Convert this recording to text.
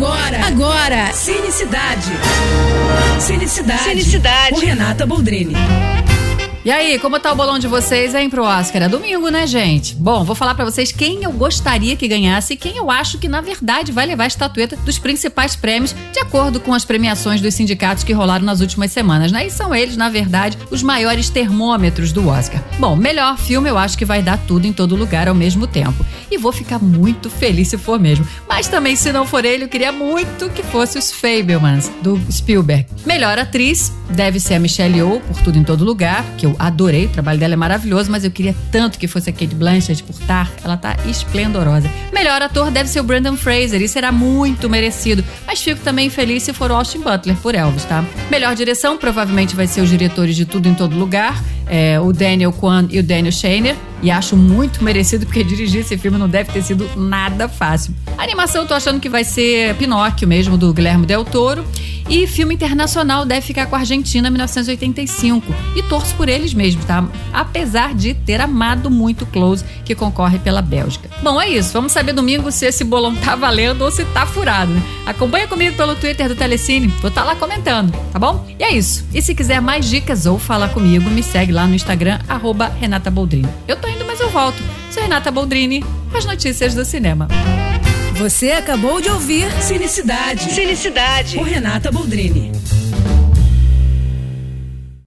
Agora, agora, Cinicidade. Cinicidade. Cinicidade. Com Renata Boldrini. E aí, como tá o bolão de vocês, hein, pro Oscar? É domingo, né, gente? Bom, vou falar para vocês quem eu gostaria que ganhasse e quem eu acho que, na verdade, vai levar a estatueta dos principais prêmios, de acordo com as premiações dos sindicatos que rolaram nas últimas semanas, né? E são eles, na verdade, os maiores termômetros do Oscar. Bom, melhor filme eu acho que vai dar tudo em todo lugar ao mesmo tempo. E vou ficar muito feliz se for mesmo. Mas também, se não for ele, eu queria muito que fosse os Fablemans, do Spielberg. Melhor atriz deve ser a Michelle Yeoh, por Tudo em Todo Lugar, que eu eu adorei, o trabalho dela é maravilhoso, mas eu queria tanto que fosse a Kate Blanchett por estar. Ela tá esplendorosa. Melhor ator deve ser o Brandon Fraser e será muito merecido, mas fico também feliz se for o Austin Butler por Elvis, tá? Melhor direção provavelmente vai ser os diretores de Tudo em Todo Lugar, é, o Daniel Kwan e o Daniel Shainer. E acho muito merecido, porque dirigir esse filme não deve ter sido nada fácil. A animação eu tô achando que vai ser Pinóquio mesmo, do Guilherme Del Toro. E filme internacional deve ficar com a Argentina 1985. E torço por eles mesmo, tá? Apesar de ter amado muito Close, que concorre pela Bélgica. Bom, é isso. Vamos saber domingo se esse bolão tá valendo ou se tá furado, né? Acompanha comigo pelo Twitter do Telecine. Vou estar tá lá comentando, tá bom? E é isso. E se quiser mais dicas ou falar comigo, me segue lá no Instagram, Renata Boldrini. Eu tô indo, mas eu volto. Sou Renata Boldrini, as notícias do cinema. Você acabou de ouvir Cinicidade. Cinicidade. Com Renata Boldrini.